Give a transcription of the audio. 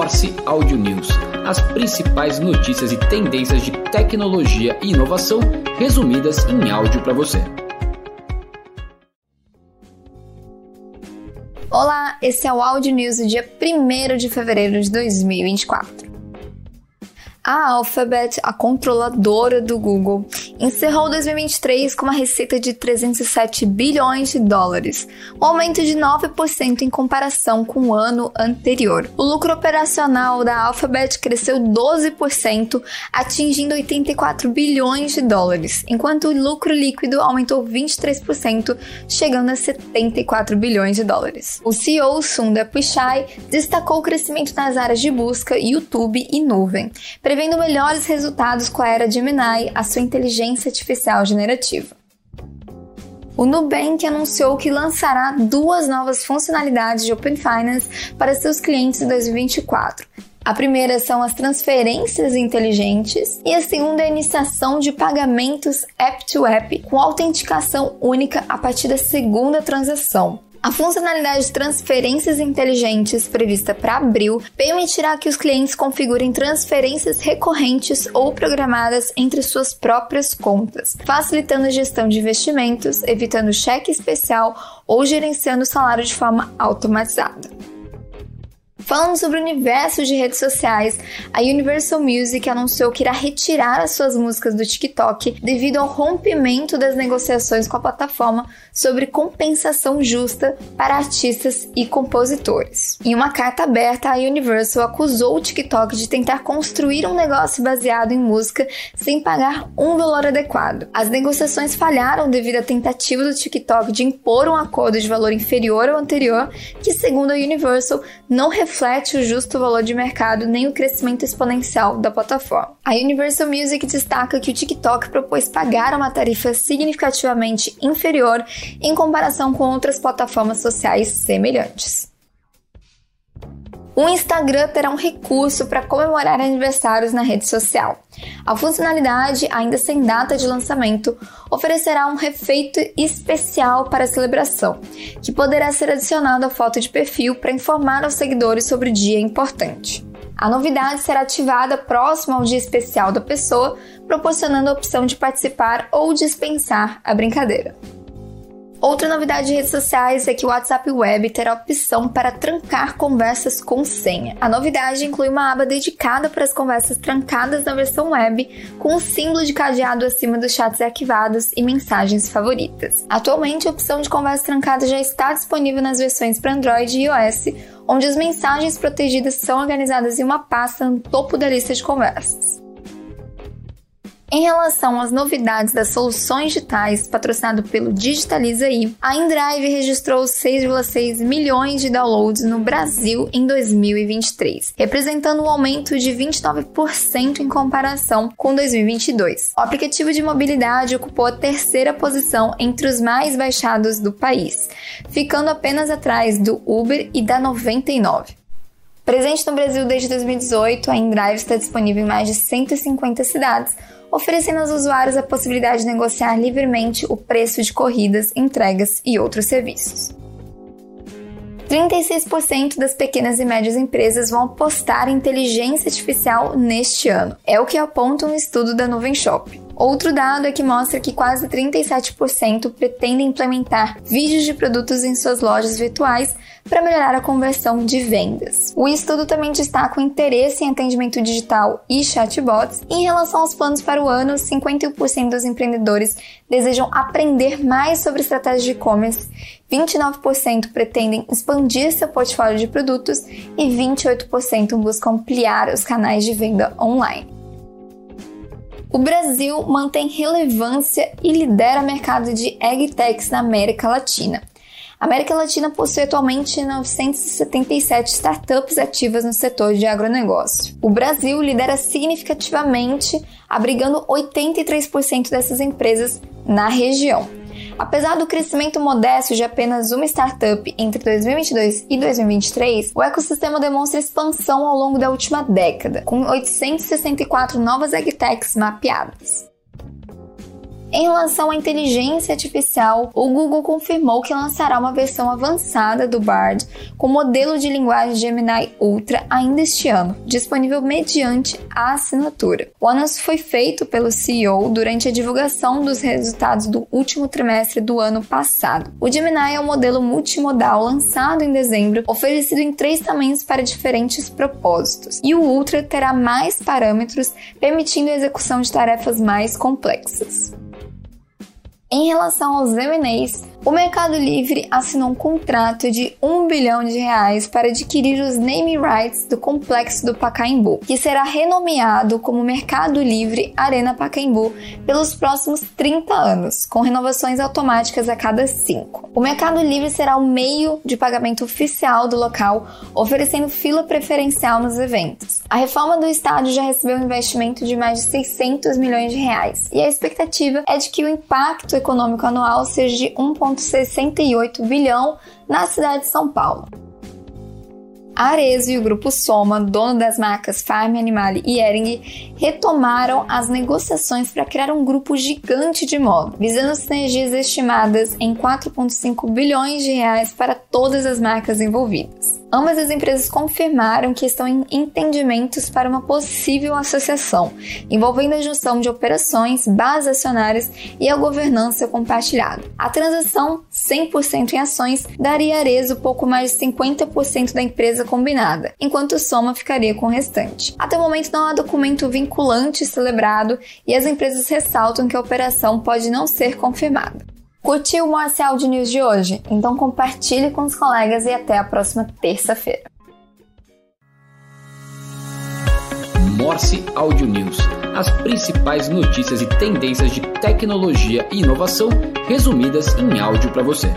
Morse Audio News, as principais notícias e tendências de tecnologia e inovação resumidas em áudio para você. Olá, esse é o Audio News do dia 1 de fevereiro de 2024. A Alphabet, a controladora do Google, encerrou 2023 com uma receita de 307 bilhões de dólares, um aumento de 9% em comparação com o ano anterior. O lucro operacional da Alphabet cresceu 12%, atingindo 84 bilhões de dólares, enquanto o lucro líquido aumentou 23%, chegando a 74 bilhões de dólares. O CEO Sundar Pichai destacou o crescimento nas áreas de busca, YouTube e nuvem prevendo melhores resultados com a era Gemini, a sua inteligência artificial generativa. O Nubank anunciou que lançará duas novas funcionalidades de Open Finance para seus clientes em 2024. A primeira são as transferências inteligentes e a segunda é a iniciação de pagamentos app-to-app -app, com autenticação única a partir da segunda transação. A funcionalidade de transferências inteligentes prevista para abril permitirá que os clientes configurem transferências recorrentes ou programadas entre suas próprias contas, facilitando a gestão de investimentos, evitando cheque especial ou gerenciando o salário de forma automatizada. Falando sobre o universo de redes sociais, a Universal Music anunciou que irá retirar as suas músicas do TikTok devido ao rompimento das negociações com a plataforma sobre compensação justa para artistas e compositores. Em uma carta aberta, a Universal acusou o TikTok de tentar construir um negócio baseado em música sem pagar um valor adequado. As negociações falharam devido à tentativa do TikTok de impor um acordo de valor inferior ao anterior, que, segundo a Universal, não reflete o justo valor de mercado nem o crescimento exponencial da plataforma. A Universal Music destaca que o TikTok propôs pagar uma tarifa significativamente inferior em comparação com outras plataformas sociais semelhantes. O Instagram terá um recurso para comemorar aniversários na rede social. A funcionalidade, ainda sem data de lançamento, oferecerá um refeito especial para a celebração, que poderá ser adicionado à foto de perfil para informar aos seguidores sobre o dia importante. A novidade será ativada próximo ao dia especial da pessoa, proporcionando a opção de participar ou dispensar a brincadeira. Outra novidade de redes sociais é que o WhatsApp Web terá opção para trancar conversas com senha. A novidade inclui uma aba dedicada para as conversas trancadas na versão web, com um símbolo de cadeado acima dos chats arquivados e mensagens favoritas. Atualmente, a opção de conversa trancada já está disponível nas versões para Android e iOS, onde as mensagens protegidas são organizadas em uma pasta no topo da lista de conversas. Em relação às novidades das soluções digitais patrocinado pelo Digitaliza.i, a InDrive registrou 6,6 milhões de downloads no Brasil em 2023, representando um aumento de 29% em comparação com 2022. O aplicativo de mobilidade ocupou a terceira posição entre os mais baixados do país, ficando apenas atrás do Uber e da 99. Presente no Brasil desde 2018, a InDrive está disponível em mais de 150 cidades, oferecendo aos usuários a possibilidade de negociar livremente o preço de corridas, entregas e outros serviços. 36% das pequenas e médias empresas vão apostar em inteligência artificial neste ano. É o que aponta um estudo da Nuvem Shop. Outro dado é que mostra que quase 37% pretendem implementar vídeos de produtos em suas lojas virtuais para melhorar a conversão de vendas. O estudo também destaca o interesse em atendimento digital e chatbots. Em relação aos planos para o ano, 51% dos empreendedores desejam aprender mais sobre estratégias de e-commerce, 29% pretendem expandir seu portfólio de produtos e 28% buscam ampliar os canais de venda online. O Brasil mantém relevância e lidera o mercado de agtechs na América Latina. A América Latina possui atualmente 977 startups ativas no setor de agronegócio. O Brasil lidera significativamente, abrigando 83% dessas empresas na região. Apesar do crescimento modesto de apenas uma startup entre 2022 e 2023, o ecossistema demonstra expansão ao longo da última década, com 864 novas agtechs mapeadas. Em relação à inteligência artificial, o Google confirmou que lançará uma versão avançada do Bard com modelo de linguagem Gemini Ultra ainda este ano, disponível mediante a assinatura. O anúncio foi feito pelo CEO durante a divulgação dos resultados do último trimestre do ano passado. O Gemini é um modelo multimodal lançado em dezembro, oferecido em três tamanhos para diferentes propósitos, e o Ultra terá mais parâmetros, permitindo a execução de tarefas mais complexas. Em relação aos M&As, o Mercado Livre assinou um contrato de 1 bilhão de reais para adquirir os naming rights do complexo do Pacaembu, que será renomeado como Mercado Livre Arena Pacaembu pelos próximos 30 anos, com renovações automáticas a cada 5. O Mercado Livre será o meio de pagamento oficial do local, oferecendo fila preferencial nos eventos. A reforma do estádio já recebeu um investimento de mais de 600 milhões de reais, e a expectativa é de que o impacto econômico anual seja de 1,5 1,68 bilhão na cidade de São Paulo. A Arezzo e o grupo Soma, dono das marcas Farm Animale e Ering, retomaram as negociações para criar um grupo gigante de moda, visando sinergias estimadas em 4,5 bilhões de reais para todas as marcas envolvidas. Ambas as empresas confirmaram que estão em entendimentos para uma possível associação, envolvendo a junção de operações, bases acionárias e a governança compartilhada. A transação 100% em ações daria a Arezo pouco mais de 50% da empresa combinada, enquanto Soma ficaria com o restante. Até o momento não há documento vinculante celebrado e as empresas ressaltam que a operação pode não ser confirmada. Curtiu o Morse Audio News de hoje? Então compartilhe com os colegas e até a próxima terça-feira. Morse Audio News. As principais notícias e tendências de tecnologia e inovação resumidas em áudio para você.